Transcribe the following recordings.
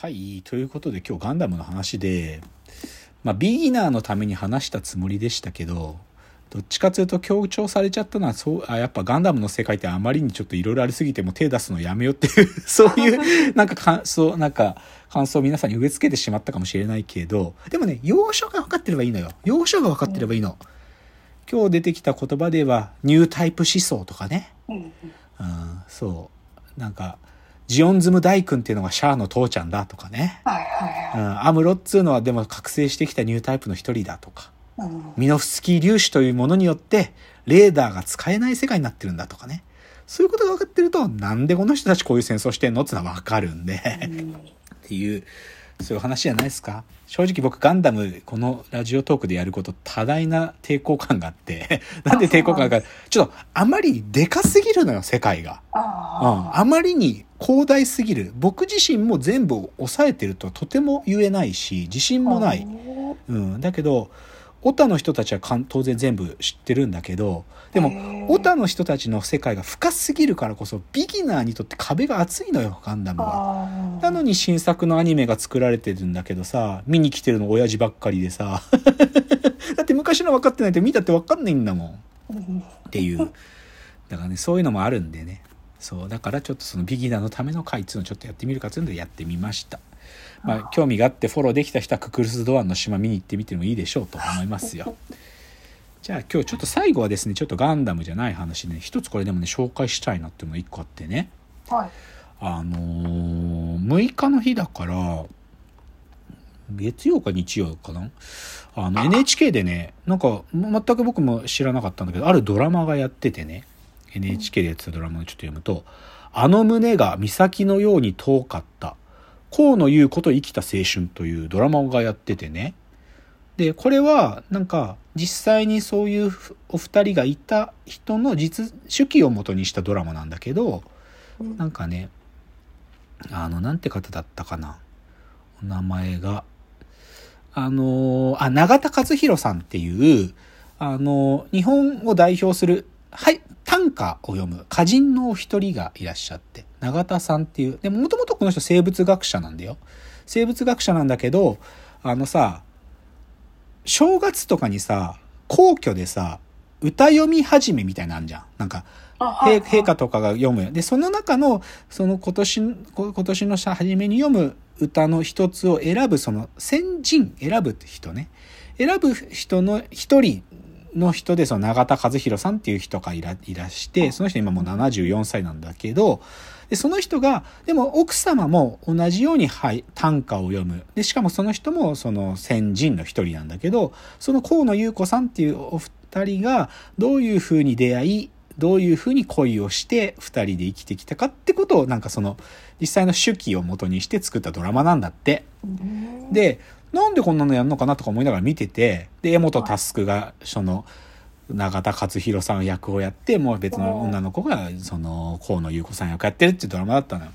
はい。ということで今日ガンダムの話で、まあ、ビギナーのために話したつもりでしたけど、どっちかというと強調されちゃったのは、そう、あ、やっぱガンダムの世界ってあまりにちょっといろいろありすぎてもう手出すのやめようっていう、そういう、なんか感想、なんか感想を皆さんに植え付けてしまったかもしれないけど、でもね、要所が分かってればいいのよ。要所が分かってればいいの。今日出てきた言葉では、ニュータイプ思想とかね。うん、そう。なんか、ジオンズム大君っていうのがシャアの父ちゃんだとかね。はいはうん、アムロっつうのはでも覚醒してきたニュータイプの一人だとか。ミノフスキー粒子というものによって、レーダーが使えない世界になってるんだとかね。そういうことが分かってると、なんでこの人たちこういう戦争してんのってのは分かるんで。うん っていう、そういう話じゃないですか？正直僕ガンダム、このラジオトークでやること多大な抵抗感があって、なんで抵抗感が、ちょっとあまりでかすぎるのよ、世界が。うん、ああまりに広大すぎる。僕自身も全部抑えてるとはとても言えないし、自信あ。もない。うん、だけど、オタの人たちはかん当然全部知ってるんだけど、でもオタの人たちの世界が深すぎるからこそ、ビギナーにとって壁が厚いのよ、ガンダムは。なのに新作のアニメが作られてるんだけどさ、見に来てるの親父ばっかりでさ、だって昔の分かってないと見たって分かんないんだもん。うんっていう。だからね、そういうのもあるんでね。そう。だからちょっとそのビギナーのための回っていうのをちょっとやってみるかっていうのでやってみました。まあ、興味があってフォローできた人はククルス・ドアンの島見に行ってみてもいいでしょうと思いますよ。じゃあ今日ちょっと最後はですね、ちょっとガンダムじゃない話ね、一つこれでもね、紹介したいなっていうのが一個あってね。はい。あのー、6日の日だから、月曜か日曜かな？あの NHK でね、なんか全く僕も知らなかったんだけど、あるドラマがやっててね、NHK でやってたドラマをちょっと読むと、あの胸が岬のように遠かった、河野優子と生きた青春というドラマがやっててね。で、これはなんか実際にそういうお二人がいた人の実、手記を元にしたドラマなんだけど、うんなんかね、あの、なんて方だったかな。お名前が。あのーあ、永田和弘さんっていう、あのー日本を代表する、はい、短歌を読む歌人のお一人がいらっしゃって、永田さんっていう、でももともとこの人生物学者なんだよ。生物学者なんだけど、あのさ、正月とかにさ、皇居でさ、歌読み始めみたいなのあんじゃん。なんか、あ陛陛下とかが読む。で、その中の、その今年、こ今年のさ、初めに読む歌の一つを選ぶ、その先人、選ぶって人ね。選ぶ人の一人の人で、その永田和弘さんっていう人がいらいらして、その人今もう74歳なんだけど、で、その人が、でも奥様も同じように、はい、短歌を読む。で、しかもその人もその先人の一人なんだけど、その河野優子さんっていうお二人がどういうふうに出会い、どういうふうに恋をして二人で生きてきたかってことをなんかその実際の手記を元にして作ったドラマなんだって。うんで、なんでこんなのやるのかなとか思いながら見てて、で、江本佑がその永田勝弘さん役をやって、もう別の女の子がその河野優子さん役やってるっていうドラマだったのよ。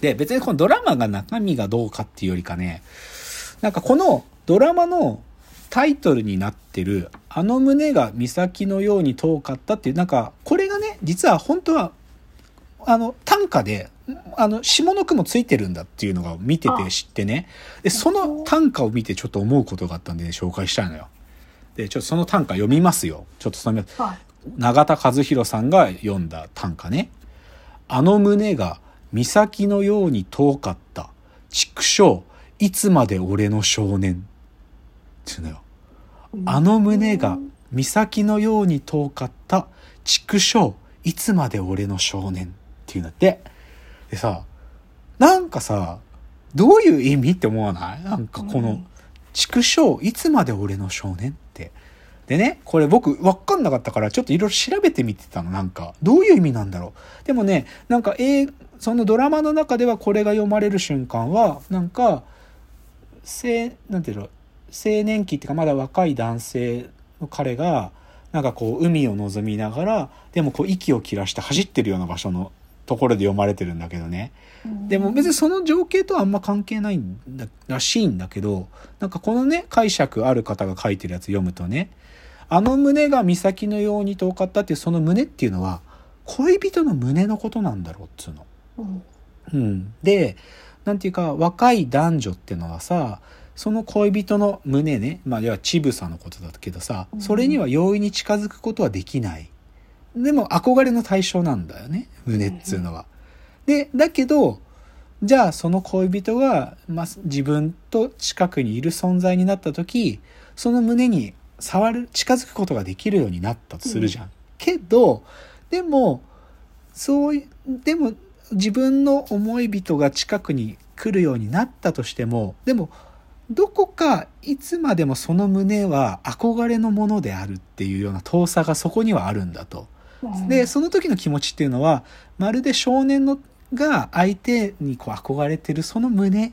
で、別にこのドラマが中身がどうかっていうよりかね、なんかこのドラマのタイトルになってる、あの胸が岬のように遠かったっていう、なんか、これがね、実は本当は、あの、短歌で、あの、下の句もついてるんだっていうのが見てて知ってね。で、その短歌を見てちょっと思うことがあったんで、ね、紹介したいのよ。で、ちょっとその短歌読みますよ。ちょっとその、はい。永田和弘さんが読んだ短歌ね。あの胸が岬のように遠かった。畜生、いつまで俺の少年。っていうのよ。あの胸が岬のように遠かった。畜生、いつまで俺の少年。っていうんだって。でさ、なんかさ、どういう意味って思わない？なんかこのうん、畜生、いつまで俺の少年って。でね、これ僕わかんなかったからちょっといろいろ調べてみてたの、なんか。どういう意味なんだろう？でもね、なんか、えーそのドラマの中ではこれが読まれる瞬間は、なんか、青、なんていうの、青年期っていうかまだ若い男性の彼が、なんかこう海を望みながら、でもこう息を切らして走ってるような場所のところで読まれてるんだけどね。でも別にその情景とはあんま関係ないんだらしいんだけど、なんかこのね、解釈ある方が書いてるやつ読むとね、あの胸が岬のように遠かったっていうその胸っていうのは、恋人の胸のことなんだろうっつうの。うんうん。で、なんていうか若い男女ってのはさその恋人の胸ねまあ要は乳房のことだけどさそれには容易に近づくことはできないでも憧れの対象なんだよね胸っつうのは。でだけどじゃあその恋人が、まあ、自分と近くにいる存在になった時その胸に触る近づくことができるようになったとするじゃん。うん、けどでもそういでも自分の思い人が近くに来るようになったとしてもでもどこかいつまでもその胸は憧れのものであるっていうような遠さがそこにはあるんだと。でその時の気持ちっていうのはまるで少年のが相手にこう憧れてるその胸。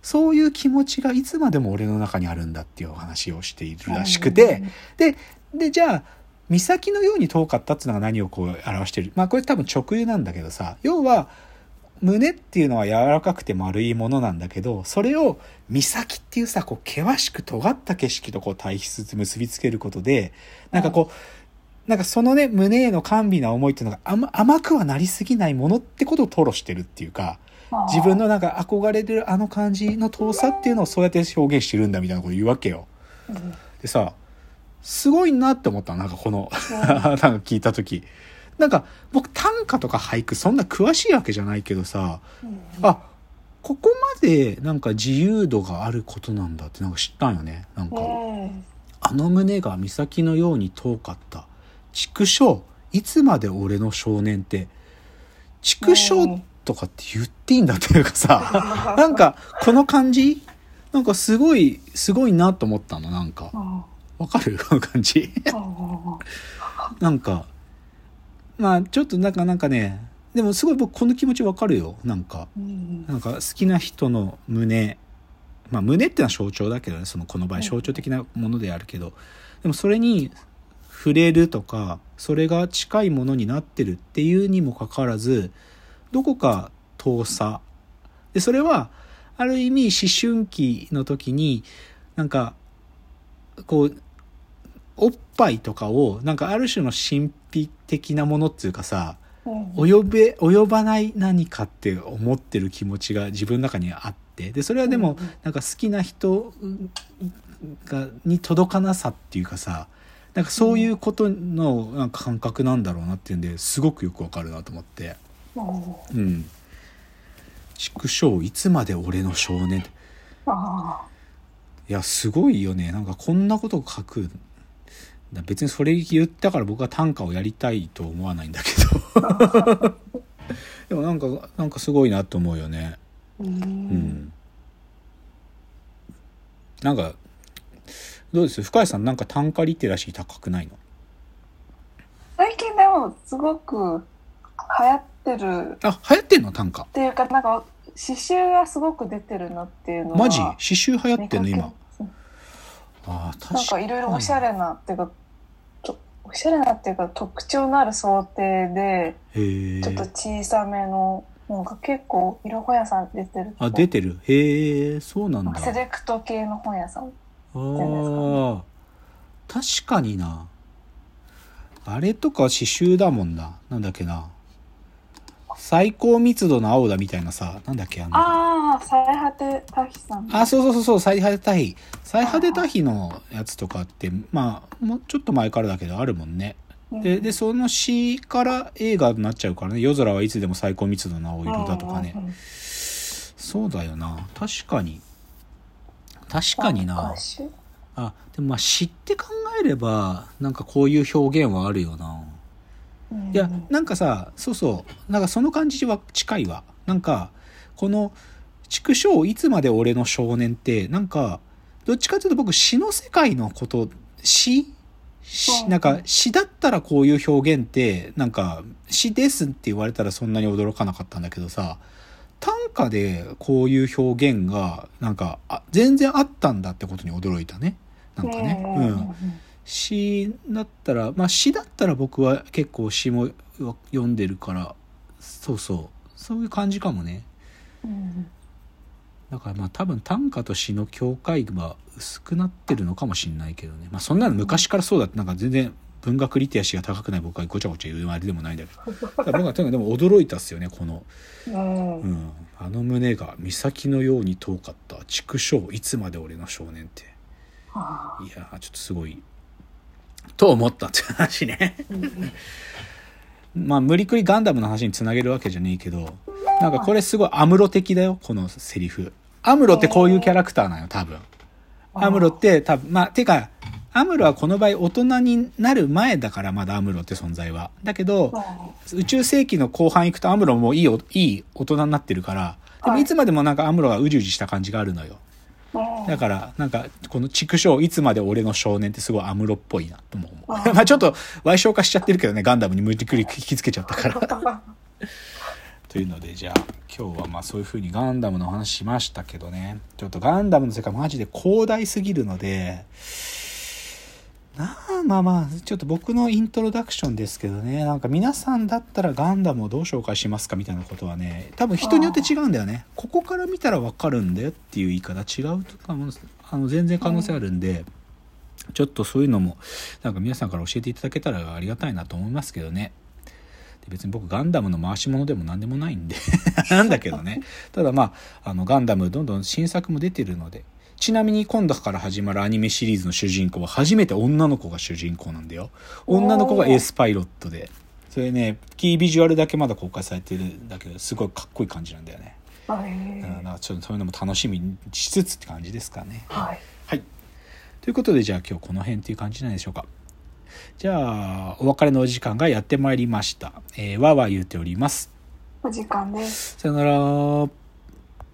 そういう気持ちがいつまでも俺の中にあるんだっていうお話をしているらしくて、ででじゃあ岬のように遠かったっていうのが何をこう表してる？まあこれ多分直輸なんだけどさ。要は胸っていうのは柔らかくて丸いものなんだけどそれを岬っていうさこう険しく尖った景色とこう対比結びつけることでなんかこう、なんかそのね、胸への甘美な思いっていうのが甘甘くはなりすぎないものってことを吐露してるっていうか、自分のなんか憧れてるあの感じの遠さっていうのをそうやって表現してるんだみたいなこと言うわけよ。でさ、すごいなって思ったなんかこの なんか聞いた時。なんか僕短歌とか俳句そんな詳しいわけじゃないけどさ、あ、ここまでなんか自由度があることなんだってなんか知ったんよね。なんか、あの胸が岬のように遠かった。畜生いつまで俺の少年って畜生とかって言っていいんだっていうかさ なんかこの感じ？なんかすごいすごいなと思ったのなんか。わかる？この感じ？なんかまあちょっとなんかなんかねでもすごい僕この気持ちわかるよなんか、なんか好きな人の胸。まあ胸ってのは象徴だけどねそのこの場合象徴的なものであるけど。でもそれに触れるとかそれが近いものになってるっていうにもかかわらずどこか遠さ。でそれはある意味思春期の時になんかこうおっぱいとかをなんかある種の神秘的なものっていうかさ及べ及ばない何かって思ってる気持ちが自分の中にあってでそれはでもなんか好きな人がに届かなさっていうかさなんかそういうことのなんか感覚なんだろうなっていうんですごくよくわかるなと思って。うん。畜生いつまで俺の少年いやすごいよね。なんかこんなこと書く別にそれ言ったから僕は短歌をやりたいと思わないんだけど。でもなんかなんかすごいなと思うよね。うん。なんかどうです？深井さんなんか単価リテラシー高くないの？最近でもすごく流行ってる。あ流行ってんの？単価。っていうかなんか刺繍がすごく出てるなっていうのはマジ？刺繍流行ってんの？今。あ確かなんかいろいろおしゃれなっていうかおしゃれなっていうか特徴のある想定でちょっと小さめのなんか結構色本屋さん出てるあ出てる。へえそうなんだ。セレクト系の本屋さんああ確かにな。あれとか刺繍だもんな。なんだっけな。最高密度の青だみたいなさなんだっけあの。ああ最果て多比さん。あそうそうそうそう最果て多比最果て多比のやつとかってまあもうちょっと前からだけどあるもんね。ででその詩から映画になっちゃうからね。夜空はいつでも最高密度の青色だとかね。そうだよな。確かに確かにな。あでもまあ知って考えればなんかこういう表現はあるよな、うん、いやなんかさそうそう。なんかその感じは近いわ。なんかこの「畜生いつまで俺の少年」ってなんかどっちかというと僕詩の世界のこと詩？なんか詩だったらこういう表現ってなんか詩ですって言われたらそんなに驚かなかったんだけどさ短歌でこういう表現がなんかあ全然あったんだってことに驚いたね。なんかね。うん、詩だったらまあ詩だったら僕は結構詩も読んでるからそうそう。そういう感じかもね。だからまあ多分短歌と詩の境界は薄くなってるのかもしんないけどね。まあそんなの昔からそうだってなんか全然文学リテラシーが高くない僕はごちゃごちゃ言うあれでもないんだけど。僕はとにかくでも驚いたっすよねこの、うん、あの胸が岬のように遠かった畜生いつまで俺の少年って。いやちょっとすごいと思ったって話ね。まあ無理くりガンダムの話につなげるわけじゃねえけどなんかこれすごいアムロ的だよこのセリフ。アムロってこういうキャラクターなの多分。アムロって多分まあてかアムロはこの場合大人になる前だからまだアムロって存在は。だけど、宇宙世紀の後半行くとアムロもいいいい大人になってるから、でもいつまでもなんかアムロがうじうじした感じがあるのよ。だから、なんか、この畜生、いつまで俺の少年ってすごいアムロっぽいなとも思う。まあちょっと、賠償化しちゃってるけどね、ガンダムに無理くり引きつけちゃったから というので、じゃあ、今日はまあそういう風にガンダムの話しましたけどね、ちょっとガンダムの世界マジで広大すぎるので、なあまあまあちょっと僕のイントロダクションですけどね。なんか皆さんだったらガンダムをどう紹介しますかみたいなことはね多分人によって違うんだよね。ここから見たら分かるんだよっていう言い方違うとかもあの全然可能性あるんで、ちょっとそういうのもなんか皆さんから教えていただけたらありがたいなと思いますけどね。別に僕ガンダムの回し物でも何でもないんで なんだけどね。ただまああのガンダムどんどん新作も出てるのでちなみに今度から始まるアニメシリーズの主人公は初めて女の子が主人公なんだよ。女の子がエースパイロットで。それね、キービジュアルだけまだ公開されてるんだけど、すごいかっこいい感じなんだよね。はい。だかちょっとそういうのも楽しみにしつつって感じですかね。はい。はい。ということで、じゃあ今日この辺っていう感じなんでしょうか。じゃあ、お別れのお時間がやってまいりました。えー、わーわー言うております。お時間です。さよなら。